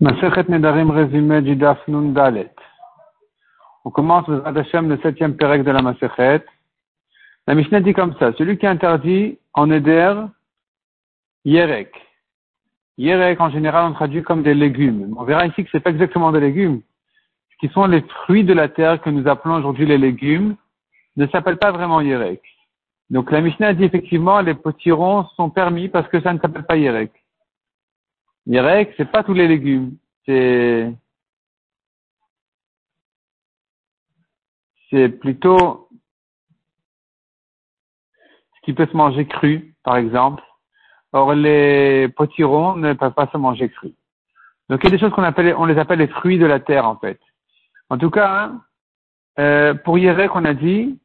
Nedarim résumé du Daf Nun. On commence le Hashem, le septième Pérec de la Masechet. La Mishnah dit comme ça, celui qui interdit en Neder, Yerek. Yerek, en général, on traduit comme des légumes. On verra ici que c'est pas exactement des légumes. Ce qui sont les fruits de la terre que nous appelons aujourd'hui les légumes, ne s'appellent pas vraiment Yerek. Donc la Mishnah dit effectivement, les potirons sont permis parce que ça ne s'appelle pas Yerek. Yerek, c'est pas tous les légumes. C'est, plutôt ce qui peut se manger cru, par exemple. Or, les potirons ne peuvent pas se manger cru. Donc, il y a des choses qu'on appelle, les appelle les fruits de la terre, en fait. En tout cas, euh, pour Yerek, on a dit,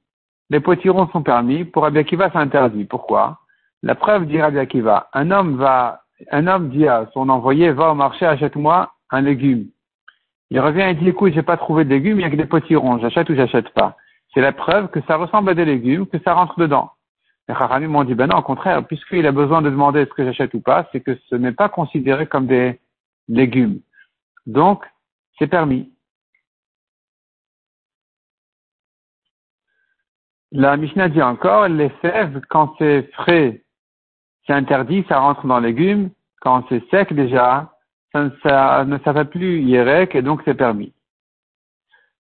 les potirons sont permis. Pour Abiakiva, c'est interdit. Pourquoi? La preuve dit Abiakiva. Un homme va un homme dit à son envoyé, va au marché, achète-moi un légume. Il revient et dit, écoute, j'ai pas trouvé de légumes, il y a que des potirons, j'achète ou j'achète pas. C'est la preuve que ça ressemble à des légumes, que ça rentre dedans. Les Haramim m'ont dit, ben non, au contraire, puisqu'il a besoin de demander est-ce que j'achète ou pas, c'est que ce n'est pas considéré comme des légumes. Donc, c'est permis. La Mishnah dit encore, les fèves, quand c'est frais c'est interdit, ça rentre dans légumes. Quand c'est sec déjà, ça, ne s'appelle plus Yerek et donc c'est permis.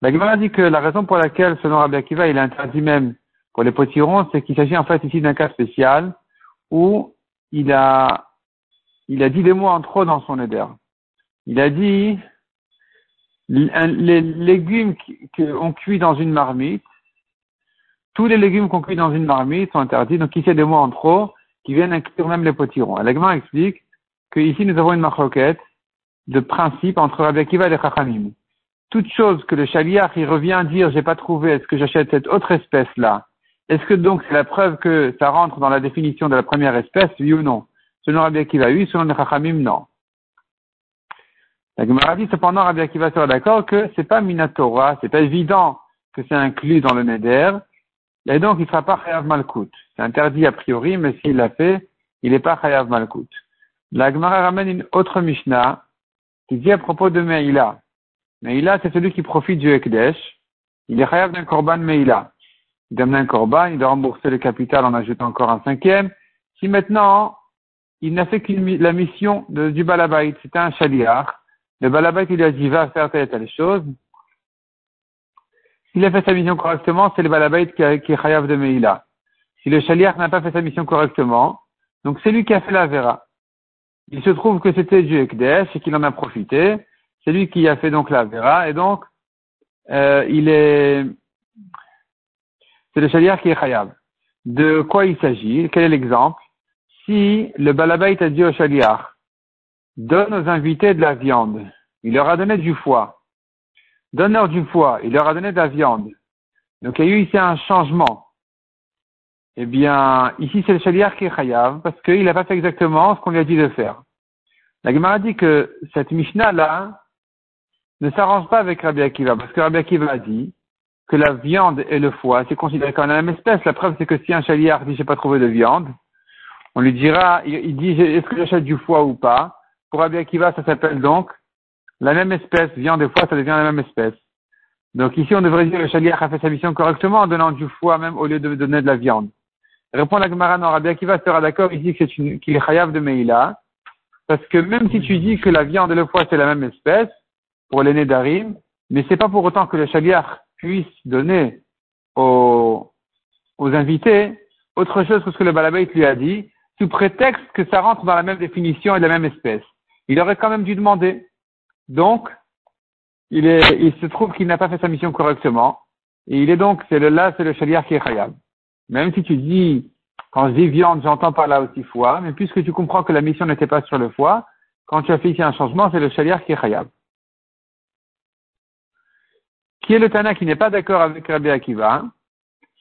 La Gemara dit que la raison pour laquelle, selon Rabbi Akiva, il est interdit même pour les potirons, c'est qu'il s'agit en fait ici d'un cas spécial où il a, il dit des mots en trop dans son éder. Il a dit les légumes qu'on cuit dans une marmite, tous les légumes qu'on cuit dans une marmite sont interdits, donc ici des mots en trop, qui viennent inclure même les potirons. L'agma explique qu'ici nous avons une marloquette de principe entre Rabbi Akiva et les Chachamim. Toute chose que le chaliach il revient dire j'ai pas trouvé, est-ce que j'achète cette autre espèce là Est-ce que donc c'est la preuve que ça rentre dans la définition de la première espèce, oui ou non? Selon Rabbi Akiva, oui, selon les Chachamim, non. La Gemara dit cependant Rabbi Akiva sera d'accord que c'est pas Minatora, c'est pas évident que c'est inclus dans le Neder, et donc, il ne sera pas Chayav Malkout. C'est interdit a priori, mais s'il l'a fait, il n'est pas Chayav Malkout. La Gemara ramène une autre Mishnah qui dit à propos de Meïla. Meïla, c'est celui qui profite du Ekdesh. Il est Chayav d'un Korban Meïla. Il donne un Korban, il doit rembourser le capital en ajoutant encore un cinquième. Si maintenant, il n'a fait qu'une la mission du Balabait, c'était un Shaliach. Le Balabait, il a dit, va faire telle et telle chose. S'il a fait sa mission correctement, c'est le balabait qui, est chayav de Meïla. Si le chaliach n'a pas fait sa mission correctement, donc c'est lui qui a fait la vera. Il se trouve que c'était du Ekdesh et qu'il en a profité. C'est lui qui a fait donc la vera et donc euh, il est c'est le chaliach qui est chayav. De quoi il s'agit? Quel est l'exemple? Si le balabait a dit au chaliach donne aux invités de la viande, il leur a donné du foie donneur du foie, il leur a donné de la viande. Donc il y a eu ici un changement. Eh bien, ici c'est le chaliar qui est chayav, parce qu'il n'a pas fait exactement ce qu'on lui a dit de faire. La Gemara dit que cette Mishnah-là ne s'arrange pas avec Rabbi Akiva, parce que Rabbi Akiva a dit que la viande et le foie, c'est considéré comme la même espèce. La preuve, c'est que si un chaliar dit j'ai pas trouvé de viande, on lui dira, il dit est-ce que j'achète du foie ou pas? Pour Rabbi Akiva, ça s'appelle donc la même espèce, viande et foie, ça devient la même espèce. Donc ici, on devrait dire que le chaliach a fait sa mission correctement en donnant du foie même au lieu de donner de la viande. Répond la Gemara, non, Rabbi sera d'accord ici qu'il est chayav de Meïla, parce que même si tu dis que la viande et le foie c'est la même espèce, pour l'aîné d'Arim, mais c'est pas pour autant que le chaliach puisse donner aux, aux invités autre chose que ce que le balabait lui a dit, sous prétexte que ça rentre dans la même définition et la même espèce. Il aurait quand même dû demander. Donc, il, est, il se trouve qu'il n'a pas fait sa mission correctement. Et il est donc, c'est le là, c'est le chaliar qui est khayab. Même si tu dis, quand je dis viande, j'entends par là aussi foie, mais puisque tu comprends que la mission n'était pas sur le foie, quand tu ici un changement, c'est le chaliar qui est khayab. Qui est le Tana qui n'est pas d'accord avec Rabbi Akiva?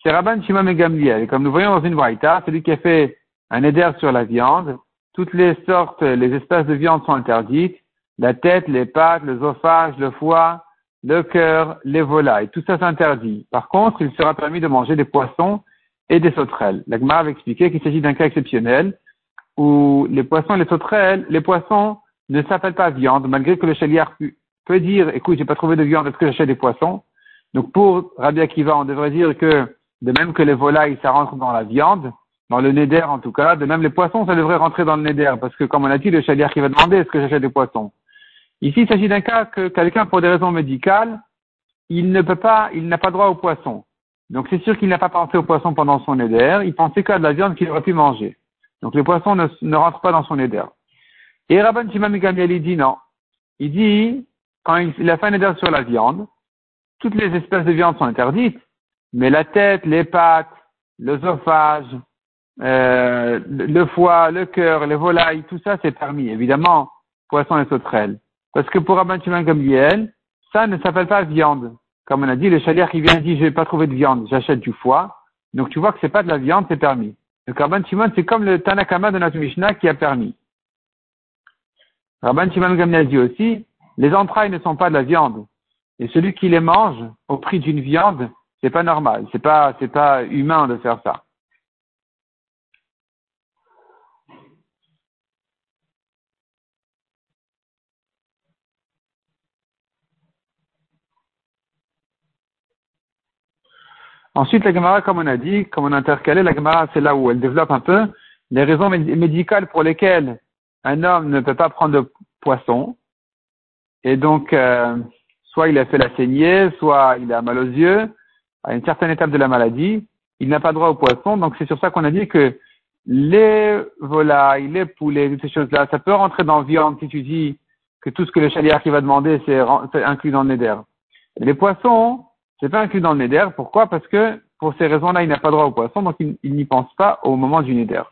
C'est Rabban Shimon Gamliel. Comme nous voyons dans une c'est celui qui a fait un éder sur la viande, toutes les sortes, les espèces de viande sont interdites, la tête, les pattes, l'œsophage, le foie, le cœur, les volailles. Tout ça s'interdit. Par contre, il sera permis de manger des poissons et des sauterelles. L'Agmar avait expliqué qu'il s'agit d'un cas exceptionnel où les poissons et les sauterelles, les poissons ne s'appelle pas viande, malgré que le chaliar peut dire, écoute, j'ai pas trouvé de viande, est-ce que j'achète des poissons? Donc pour Rabbi Akiva, on devrait dire que de même que les volailles, ça rentre dans la viande, dans le neder en tout cas, de même les poissons, ça devrait rentrer dans le neder, parce que comme on a dit, le chaliar qui va demander est-ce que j'achète des poissons? Ici, il s'agit d'un cas que quelqu'un, pour des raisons médicales, il ne peut pas, il n'a pas droit aux poissons. Donc c'est sûr qu'il n'a pas pensé aux poissons pendant son neder, il pensait qu'à de la viande qu'il aurait pu manger. Donc les poissons ne, rentrent pas dans son neder. Et Rabban Shimon Gamliel, il dit non. Il dit, quand il, a fait un neder sur la viande, toutes les espèces de viande sont interdites, mais la tête, les pattes, l'œsophage, euh, le foie, le cœur, les volailles, tout ça c'est permis. Évidemment, poisson et sauterelles. Parce que pour Rabban Shimon Gamliel, ça ne s'appelle pas viande. Comme on a dit, le chalier qui vient dit, je n'ai pas trouvé de viande, j'achète du foie. Donc tu vois que c'est pas de la viande, c'est permis. Le Rabban Shimon, c'est comme le Tanakama de notre Mishnah qui a permis. Rabban Shimon Gamliel dit aussi, les entrailles ne sont pas de la viande. Et celui qui les mange au prix d'une viande, c'est pas normal, c'est pas, c'est pas humain de faire ça. Ensuite, la Gemara, comme on a dit, comme on a intercalé, la Gemara, c'est là où elle développe un peu les raisons médicales pour lesquelles un homme ne peut pas prendre de poisson. Et donc, euh, soit il a fait la saignée, soit il a mal aux yeux, à une certaine étape de la maladie, il n'a pas droit au poisson. Donc, c'est sur ça qu'on a dit que les volailles, les poulets, toutes ces choses-là, ça peut rentrer dans viande si tu dis que tout ce que le chaliard qui va demander, c'est inclus dans le neder. Les poissons, c'est pas inclus dans le neder. Pourquoi? Parce que pour ces raisons-là, il n'a pas droit au poisson, donc il, n'y pense pas au moment du neder.